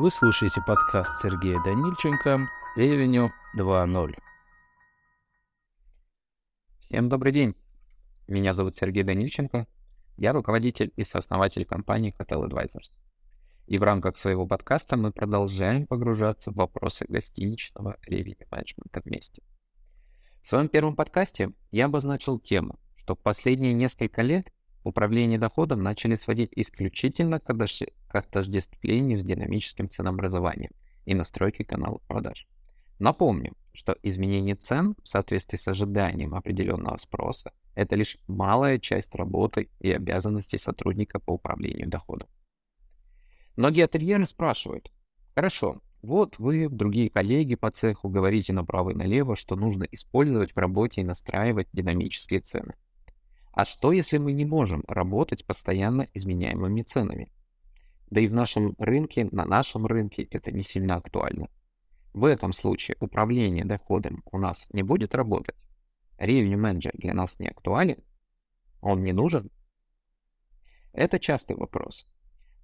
Вы слушаете подкаст Сергея Данильченко «Ревеню 2.0». Всем добрый день. Меня зовут Сергей Данильченко. Я руководитель и сооснователь компании Hotel Advisors. И в рамках своего подкаста мы продолжаем погружаться в вопросы гостиничного ревеню менеджмента вместе. В своем первом подкасте я обозначил тему, что в последние несколько лет управление доходом начали сводить исключительно к отождествлению с динамическим ценообразованием и настройке каналов продаж. Напомню, что изменение цен в соответствии с ожиданием определенного спроса – это лишь малая часть работы и обязанностей сотрудника по управлению доходом. Многие ательеры спрашивают, хорошо, вот вы, другие коллеги по цеху говорите направо и налево, что нужно использовать в работе и настраивать динамические цены. А что, если мы не можем работать постоянно изменяемыми ценами? Да и в нашем рынке, на нашем рынке это не сильно актуально. В этом случае управление доходом у нас не будет работать. Revenue менеджер для нас не актуален. Он не нужен. Это частый вопрос.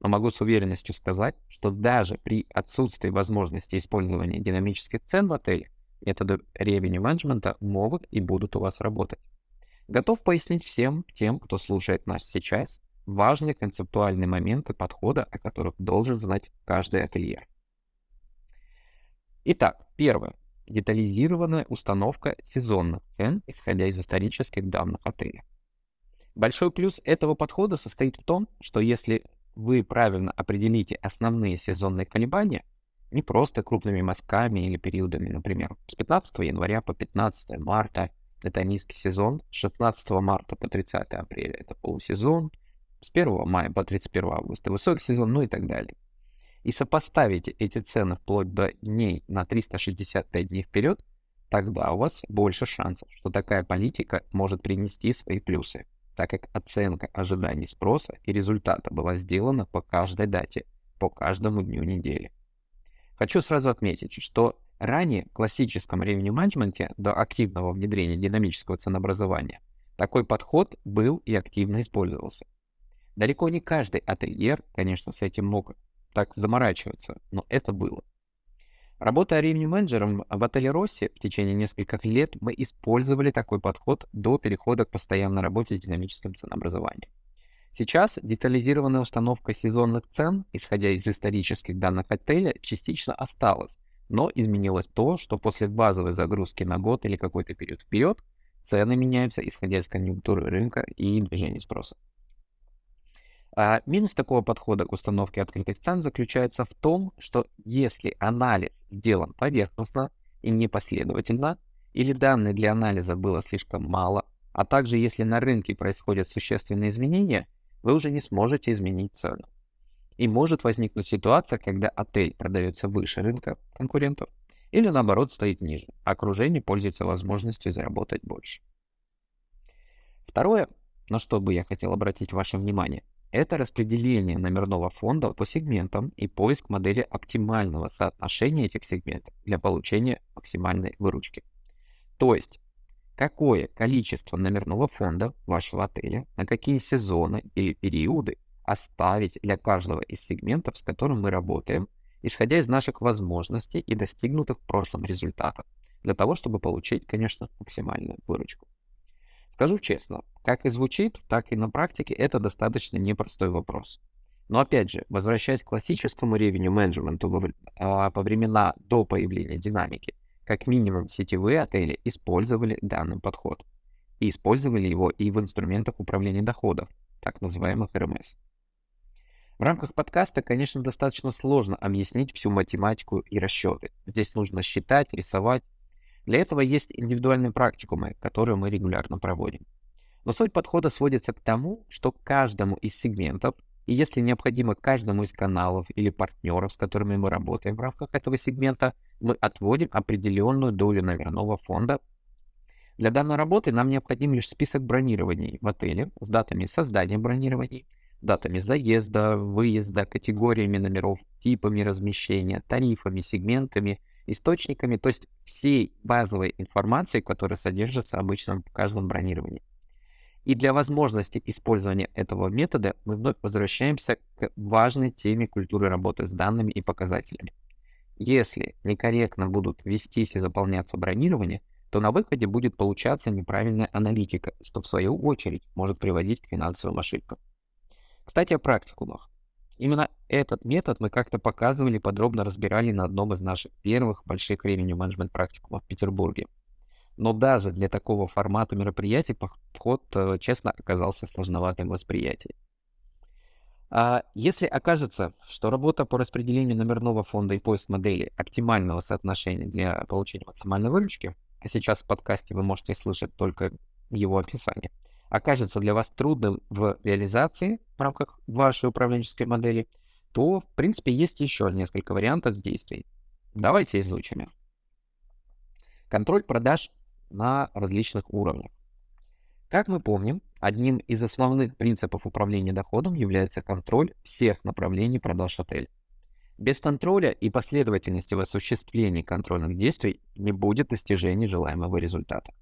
Но могу с уверенностью сказать, что даже при отсутствии возможности использования динамических цен в отеле, методы revenue менеджмента могут и будут у вас работать. Готов пояснить всем тем, кто слушает нас сейчас, важные концептуальные моменты подхода, о которых должен знать каждый ательер. Итак, первое. Детализированная установка сезонных цен, исходя из исторических данных отеля. Большой плюс этого подхода состоит в том, что если вы правильно определите основные сезонные колебания, не просто крупными мазками или периодами, например, с 15 января по 15 марта – это низкий сезон. С 16 марта по 30 апреля это полусезон. С 1 мая по 31 августа высокий сезон, ну и так далее. И сопоставите эти цены вплоть до дней на 365 дней вперед, тогда у вас больше шансов, что такая политика может принести свои плюсы, так как оценка ожиданий спроса и результата была сделана по каждой дате, по каждому дню недели. Хочу сразу отметить, что Ранее в классическом revenue менеджменте до активного внедрения динамического ценообразования такой подход был и активно использовался. Далеко не каждый ательер, конечно, с этим мог так заморачиваться, но это было. Работая revenue менеджером в отеле Росси в течение нескольких лет мы использовали такой подход до перехода к постоянной работе с динамическим ценообразованием. Сейчас детализированная установка сезонных цен, исходя из исторических данных отеля, частично осталась, но изменилось то, что после базовой загрузки на год или какой-то период вперед цены меняются, исходя из конъюнктуры рынка и движения спроса. А минус такого подхода к установке открытых цен заключается в том, что если анализ сделан поверхностно и непоследовательно, или данных для анализа было слишком мало, а также если на рынке происходят существенные изменения, вы уже не сможете изменить цену. И может возникнуть ситуация, когда отель продается выше рынка конкурентов или наоборот стоит ниже, а окружение пользуется возможностью заработать больше. Второе, на что бы я хотел обратить ваше внимание, это распределение номерного фонда по сегментам и поиск модели оптимального соотношения этих сегментов для получения максимальной выручки. То есть, какое количество номерного фонда вашего отеля, на какие сезоны или периоды оставить для каждого из сегментов, с которым мы работаем, исходя из наших возможностей и достигнутых в прошлом результатов, для того, чтобы получить, конечно, максимальную выручку. Скажу честно, как и звучит, так и на практике это достаточно непростой вопрос. Но опять же, возвращаясь к классическому ревеню менеджменту во, а, по времена до появления динамики, как минимум сетевые отели использовали данный подход. И использовали его и в инструментах управления доходов, так называемых РМС. В рамках подкаста, конечно, достаточно сложно объяснить всю математику и расчеты. Здесь нужно считать, рисовать. Для этого есть индивидуальные практикумы, которые мы регулярно проводим. Но суть подхода сводится к тому, что каждому из сегментов, и если необходимо каждому из каналов или партнеров, с которыми мы работаем в рамках этого сегмента, мы отводим определенную долю номерного фонда. Для данной работы нам необходим лишь список бронирований в отеле с датами создания бронирований, датами заезда, выезда, категориями номеров, типами размещения, тарифами, сегментами, источниками, то есть всей базовой информацией, которая содержится обычно в каждом бронировании. И для возможности использования этого метода мы вновь возвращаемся к важной теме культуры работы с данными и показателями. Если некорректно будут вестись и заполняться бронирование, то на выходе будет получаться неправильная аналитика, что в свою очередь может приводить к финансовым ошибкам. Кстати, о практикумах. Именно этот метод мы как-то показывали, подробно разбирали на одном из наших первых больших времени менеджмент практикумов в Петербурге. Но даже для такого формата мероприятий подход, э, честно, оказался сложноватым восприятием. А если окажется, что работа по распределению номерного фонда и поиск модели оптимального соотношения для получения максимальной выручки, а сейчас в подкасте вы можете слышать только его описание, окажется для вас трудным в реализации в рамках вашей управленческой модели, то, в принципе, есть еще несколько вариантов действий. Давайте изучим их. Контроль продаж на различных уровнях. Как мы помним, одним из основных принципов управления доходом является контроль всех направлений продаж отеля. Без контроля и последовательности в осуществлении контрольных действий не будет достижения желаемого результата.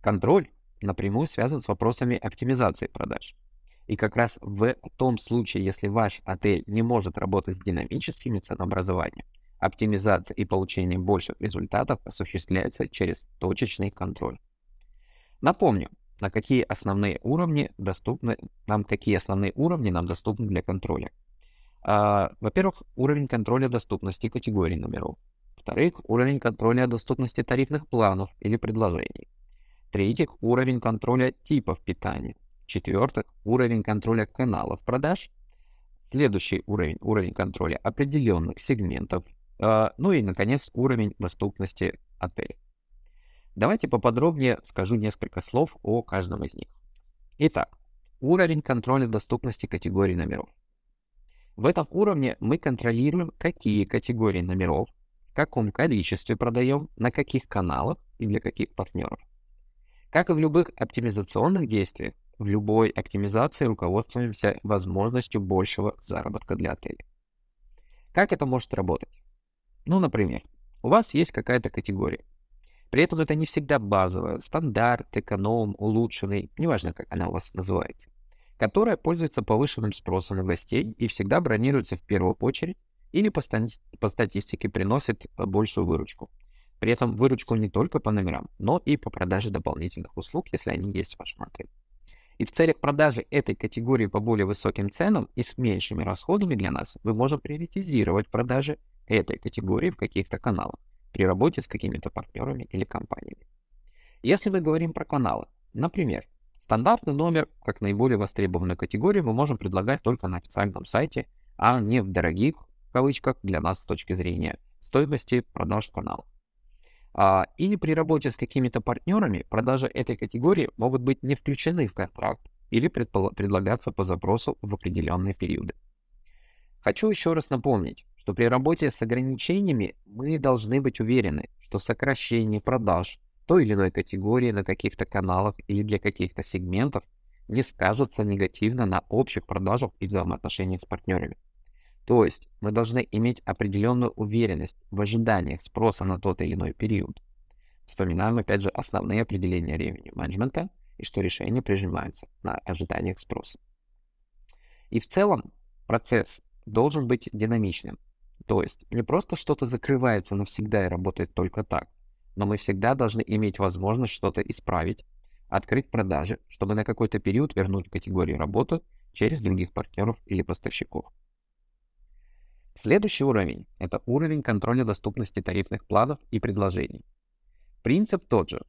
Контроль напрямую связан с вопросами оптимизации продаж. И как раз в том случае, если ваш отель не может работать с динамическими ценообразованием, оптимизация и получение больших результатов осуществляется через точечный контроль. Напомню, на какие основные уровни доступны нам, какие основные уровни нам доступны для контроля. А, во-первых, уровень контроля доступности категорий номеров. Во-вторых, уровень контроля доступности тарифных планов или предложений. В-третьих, уровень контроля типов питания. В-четвертых, уровень контроля каналов продаж. Следующий уровень, уровень контроля определенных сегментов. А, ну и, наконец, уровень доступности отеля. Давайте поподробнее скажу несколько слов о каждом из них. Итак, уровень контроля доступности категорий номеров. В этом уровне мы контролируем, какие категории номеров, в каком количестве продаем, на каких каналах и для каких партнеров. Как и в любых оптимизационных действиях, в любой оптимизации руководствуемся возможностью большего заработка для отеля. Как это может работать? Ну, например, у вас есть какая-то категория, при этом это не всегда базовая, стандарт, эконом, улучшенный, неважно, как она у вас называется, которая пользуется повышенным спросом у гостей и всегда бронируется в первую очередь или по, стати- по статистике приносит э, большую выручку. При этом выручку не только по номерам, но и по продаже дополнительных услуг, если они есть в вашем отеле. И в целях продажи этой категории по более высоким ценам и с меньшими расходами для нас мы можем приоритизировать продажи этой категории в каких-то каналах при работе с какими-то партнерами или компаниями. Если мы говорим про каналы, например, стандартный номер, как наиболее востребованную категорию, мы можем предлагать только на официальном сайте, а не в дорогих, в кавычках, для нас с точки зрения стоимости продаж канала. А, или при работе с какими-то партнерами продажи этой категории могут быть не включены в контракт или предлагаться по запросу в определенные периоды. Хочу еще раз напомнить, что при работе с ограничениями мы должны быть уверены, что сокращение продаж той или иной категории на каких-то каналах или для каких-то сегментов не скажется негативно на общих продажах и взаимоотношениях с партнерами. То есть мы должны иметь определенную уверенность в ожиданиях спроса на тот или иной период. Вспоминаем опять же основные определения ревеню менеджмента и что решения прижимаются на ожиданиях спроса. И в целом процесс должен быть динамичным. То есть не просто что-то закрывается навсегда и работает только так, но мы всегда должны иметь возможность что-то исправить, открыть продажи, чтобы на какой-то период вернуть категорию работы через других партнеров или поставщиков. Следующий уровень – это уровень контроля доступности тарифных планов и предложений. Принцип тот же.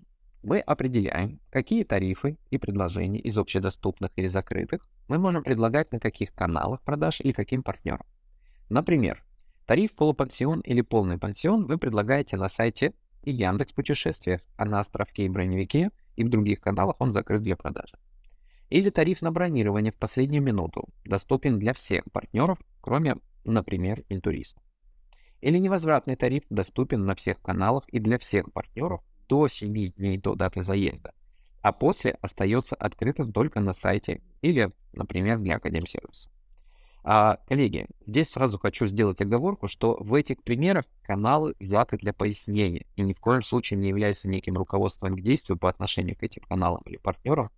Мы определяем, какие тарифы и предложения из общедоступных или закрытых мы можем предлагать на каких каналах продаж или каким партнерам. Например, Тариф полупансион или полный пансион вы предлагаете на сайте и Яндекс путешествиях, а на островке и броневике и в других каналах он закрыт для продажи. Или тариф на бронирование в последнюю минуту доступен для всех партнеров, кроме, например, интуристов. Или невозвратный тариф доступен на всех каналах и для всех партнеров до 7 дней до даты заезда, а после остается открытым только на сайте или, например, для Академсервиса. А, коллеги, здесь сразу хочу сделать оговорку, что в этих примерах каналы взяты для пояснения и ни в коем случае не являются неким руководством к действию по отношению к этим каналам или партнерам.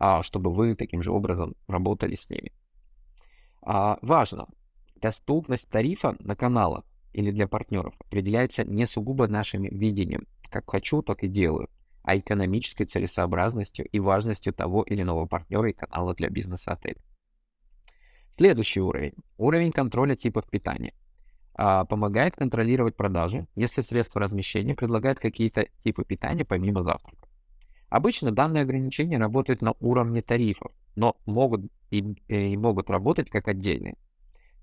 а, чтобы вы таким же образом работали с ними. А, важно, доступность тарифа на каналах или для партнеров определяется не сугубо нашим видением, как хочу, так и делаю, а экономической целесообразностью и важностью того или иного партнера и канала для бизнеса отеля. Следующий уровень. Уровень контроля типов питания. А, помогает контролировать продажи, если средства размещения предлагают какие-то типы питания помимо завтрака. Обычно данные ограничения работают на уровне тарифов, но могут и, и могут работать как отдельные.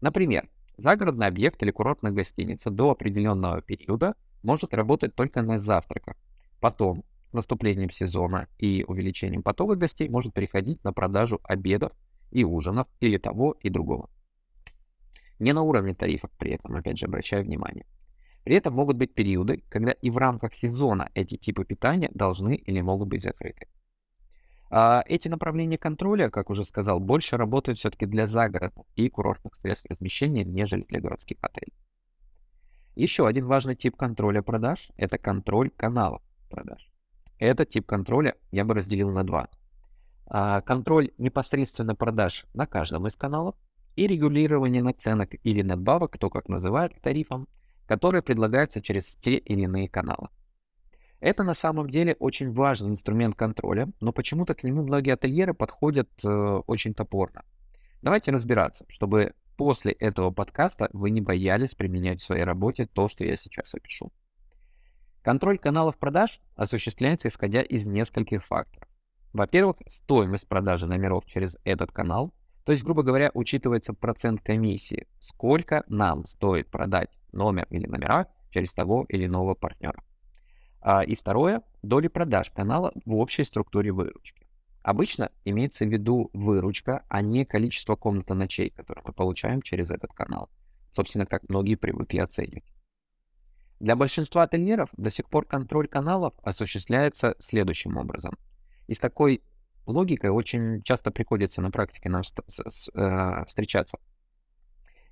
Например, загородный объект или курортная гостиница до определенного периода может работать только на завтраках. Потом, с наступлением сезона и увеличением потока гостей, может переходить на продажу обедов и ужинов или того и другого. Не на уровне тарифов при этом, опять же, обращаю внимание. При этом могут быть периоды, когда и в рамках сезона эти типы питания должны или могут быть закрыты. А эти направления контроля, как уже сказал, больше работают все-таки для загородных и курортных средств размещения, нежели для городских отелей. Еще один важный тип контроля продаж – это контроль каналов продаж. Этот тип контроля я бы разделил на два. А, контроль непосредственно продаж на каждом из каналов и регулирование наценок или надбавок, кто как называет тарифом, которые предлагаются через те или иные каналы. Это на самом деле очень важный инструмент контроля, но почему-то к нему многие ательеры подходят э, очень топорно. Давайте разбираться, чтобы после этого подкаста вы не боялись применять в своей работе то, что я сейчас опишу. Контроль каналов продаж осуществляется исходя из нескольких факторов. Во-первых, стоимость продажи номеров через этот канал, то есть, грубо говоря, учитывается процент комиссии, сколько нам стоит продать номер или номера через того или иного партнера. А, и второе, доли продаж канала в общей структуре выручки. Обычно имеется в виду выручка, а не количество комнат ночей, которые мы получаем через этот канал. Собственно, как многие привыкли оценивать. Для большинства ательеров до сих пор контроль каналов осуществляется следующим образом. И с такой логикой очень часто приходится на практике нам э, встречаться.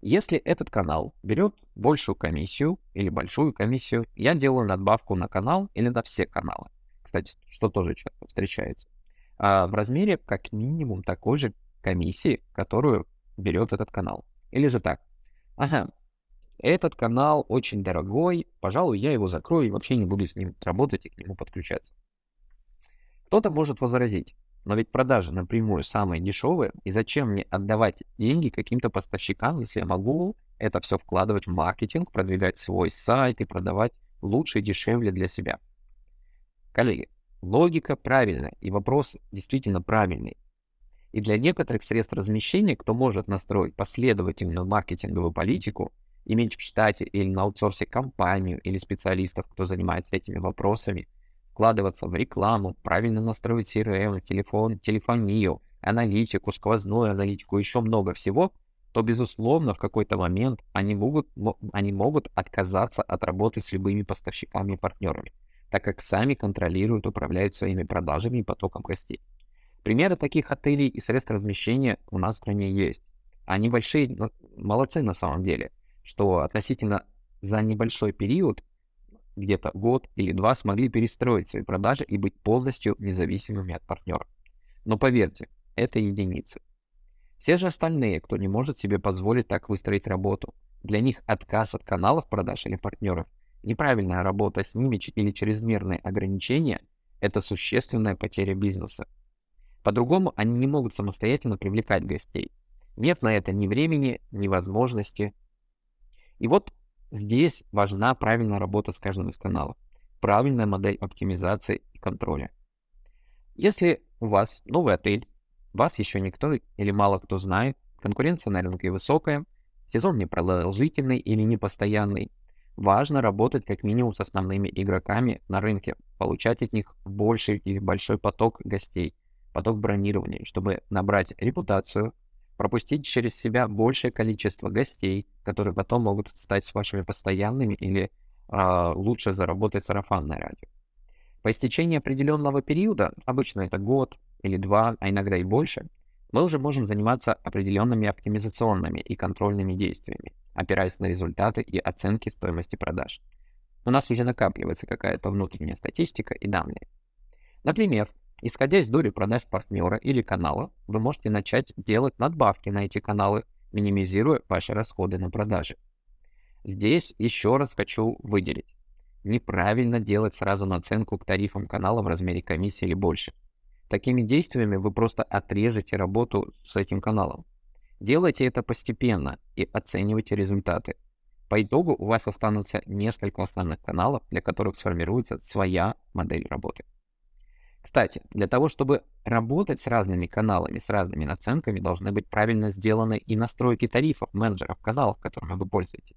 Если этот канал берет большую комиссию или большую комиссию, я делаю надбавку на канал или на все каналы. Кстати, что тоже часто встречается. А в размере как минимум такой же комиссии, которую берет этот канал. Или же так. Ага, этот канал очень дорогой, пожалуй, я его закрою и вообще не буду с ним работать и к нему подключаться. Кто-то может возразить, но ведь продажи напрямую самые дешевые, и зачем мне отдавать деньги каким-то поставщикам, если я могу это все вкладывать в маркетинг, продвигать свой сайт и продавать лучше и дешевле для себя. Коллеги, логика правильная, и вопрос действительно правильный. И для некоторых средств размещения, кто может настроить последовательную маркетинговую политику, иметь в штате или на аутсорсе компанию или специалистов, кто занимается этими вопросами – вкладываться в рекламу, правильно настроить CRM, телефон, телефонию, аналитику, сквозную аналитику, еще много всего, то, безусловно, в какой-то момент они могут, они могут отказаться от работы с любыми поставщиками и партнерами, так как сами контролируют, управляют своими продажами и потоком гостей. Примеры таких отелей и средств размещения у нас в стране есть. Они большие, молодцы на самом деле, что относительно за небольшой период где-то год или два смогли перестроить свои продажи и быть полностью независимыми от партнеров. Но поверьте, это единицы. Все же остальные, кто не может себе позволить так выстроить работу, для них отказ от каналов продаж или партнеров, неправильная работа с ними или чрезмерные ограничения – это существенная потеря бизнеса. По-другому они не могут самостоятельно привлекать гостей. Нет на это ни времени, ни возможности. И вот Здесь важна правильная работа с каждым из каналов, правильная модель оптимизации и контроля. Если у вас новый отель, вас еще никто или мало кто знает, конкуренция на рынке высокая, сезон непродолжительный или непостоянный, важно работать как минимум с основными игроками на рынке, получать от них больший или большой поток гостей, поток бронирования, чтобы набрать репутацию, пропустить через себя большее количество гостей, которые потом могут стать вашими постоянными или э, лучше заработать сарафанное радио. По истечении определенного периода, обычно это год или два, а иногда и больше, мы уже можем заниматься определенными оптимизационными и контрольными действиями, опираясь на результаты и оценки стоимости продаж. У нас уже накапливается какая-то внутренняя статистика и данные. Например, Исходя из доли продаж партнера или канала, вы можете начать делать надбавки на эти каналы, минимизируя ваши расходы на продажи. Здесь еще раз хочу выделить. Неправильно делать сразу наценку к тарифам канала в размере комиссии или больше. Такими действиями вы просто отрежете работу с этим каналом. Делайте это постепенно и оценивайте результаты. По итогу у вас останутся несколько основных каналов, для которых сформируется своя модель работы. Кстати, для того, чтобы работать с разными каналами, с разными наценками, должны быть правильно сделаны и настройки тарифов менеджеров каналов, которыми вы пользуетесь.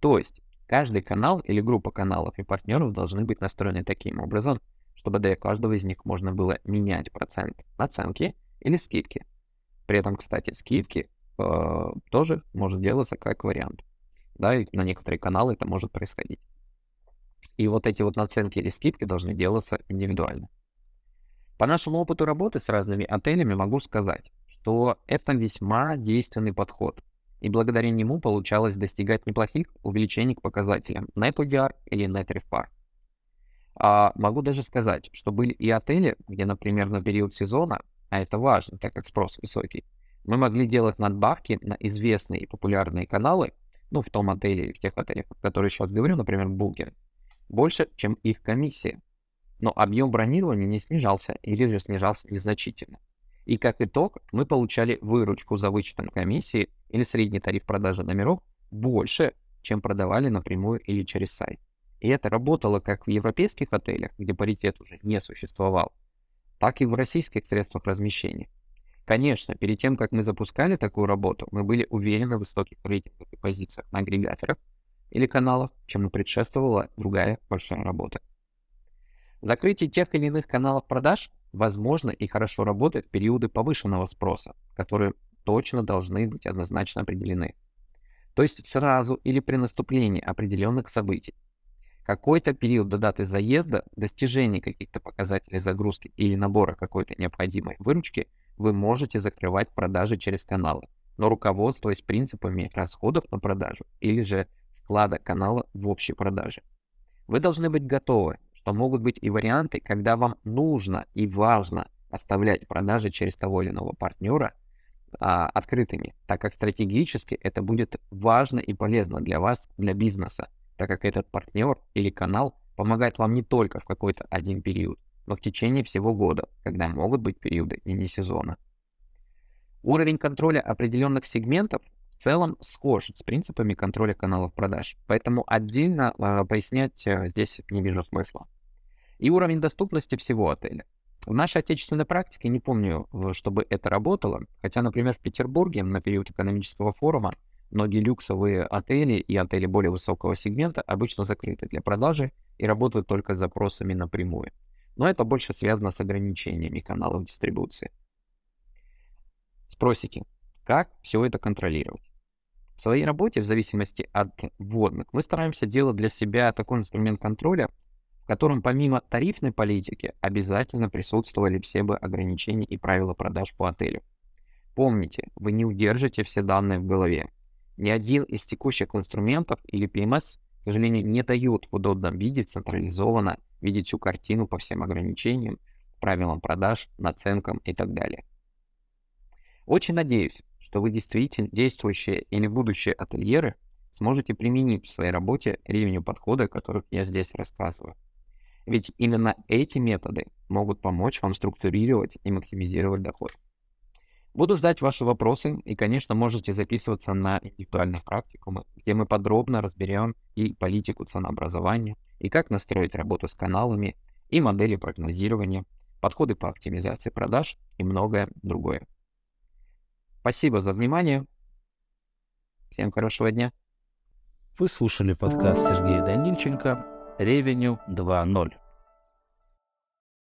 То есть, каждый канал или группа каналов и партнеров должны быть настроены таким образом, чтобы для каждого из них можно было менять процент наценки или скидки. При этом, кстати, скидки э, тоже может делаться как вариант. Да, и на некоторые каналы это может происходить. И вот эти вот наценки или скидки должны делаться индивидуально. По нашему опыту работы с разными отелями могу сказать, что это весьма действенный подход. И благодаря нему получалось достигать неплохих увеличений к показателям NetODR или NetRefPAR. А могу даже сказать, что были и отели, где, например, на период сезона, а это важно, так как спрос высокий, мы могли делать надбавки на известные и популярные каналы, ну, в том отеле или в тех отелях, о которых сейчас говорю, например, Booking, больше, чем их комиссия но объем бронирования не снижался или же снижался незначительно. И как итог, мы получали выручку за вычетом комиссии или средний тариф продажи номеров больше, чем продавали напрямую или через сайт. И это работало как в европейских отелях, где паритет уже не существовал, так и в российских средствах размещения. Конечно, перед тем, как мы запускали такую работу, мы были уверены в высоких рейтингах и позициях на агрегаторах или каналах, чем предшествовала другая большая работа. Закрытие тех или иных каналов продаж возможно и хорошо работает в периоды повышенного спроса, которые точно должны быть однозначно определены. То есть сразу или при наступлении определенных событий. Какой-то период до даты заезда, достижения каких-то показателей загрузки или набора какой-то необходимой выручки вы можете закрывать продажи через каналы, но руководствуясь принципами расходов на продажу или же вклада канала в общие продажи. Вы должны быть готовы что могут быть и варианты, когда вам нужно и важно оставлять продажи через того или иного партнера а, открытыми, так как стратегически это будет важно и полезно для вас, для бизнеса, так как этот партнер или канал помогает вам не только в какой-то один период, но в течение всего года, когда могут быть периоды и не сезона. Уровень контроля определенных сегментов целом схож с принципами контроля каналов продаж, поэтому отдельно э, пояснять э, здесь не вижу смысла. И уровень доступности всего отеля. В нашей отечественной практике не помню, чтобы это работало, хотя, например, в Петербурге на период экономического форума многие люксовые отели и отели более высокого сегмента обычно закрыты для продажи и работают только с запросами напрямую. Но это больше связано с ограничениями каналов дистрибуции. Спросите, как все это контролировать? В своей работе, в зависимости от вводных, мы стараемся делать для себя такой инструмент контроля, в котором помимо тарифной политики обязательно присутствовали все бы ограничения и правила продаж по отелю. Помните, вы не удержите все данные в голове. Ни один из текущих инструментов или PMS, к сожалению, не дают в удобном виде централизованно видеть всю картину по всем ограничениям, правилам продаж, наценкам и так далее. Очень надеюсь, что вы действительно действующие или будущие ательеры сможете применить в своей работе ревеню подхода, о которых я здесь рассказываю. Ведь именно эти методы могут помочь вам структурировать и максимизировать доход. Буду ждать ваши вопросы и, конечно, можете записываться на индивидуальные практикумы, где мы подробно разберем и политику ценообразования, и как настроить работу с каналами, и модели прогнозирования, подходы по оптимизации продаж и многое другое. Спасибо за внимание. Всем хорошего дня. Вы слушали подкаст Сергея Данильченко «Ревеню 2.0».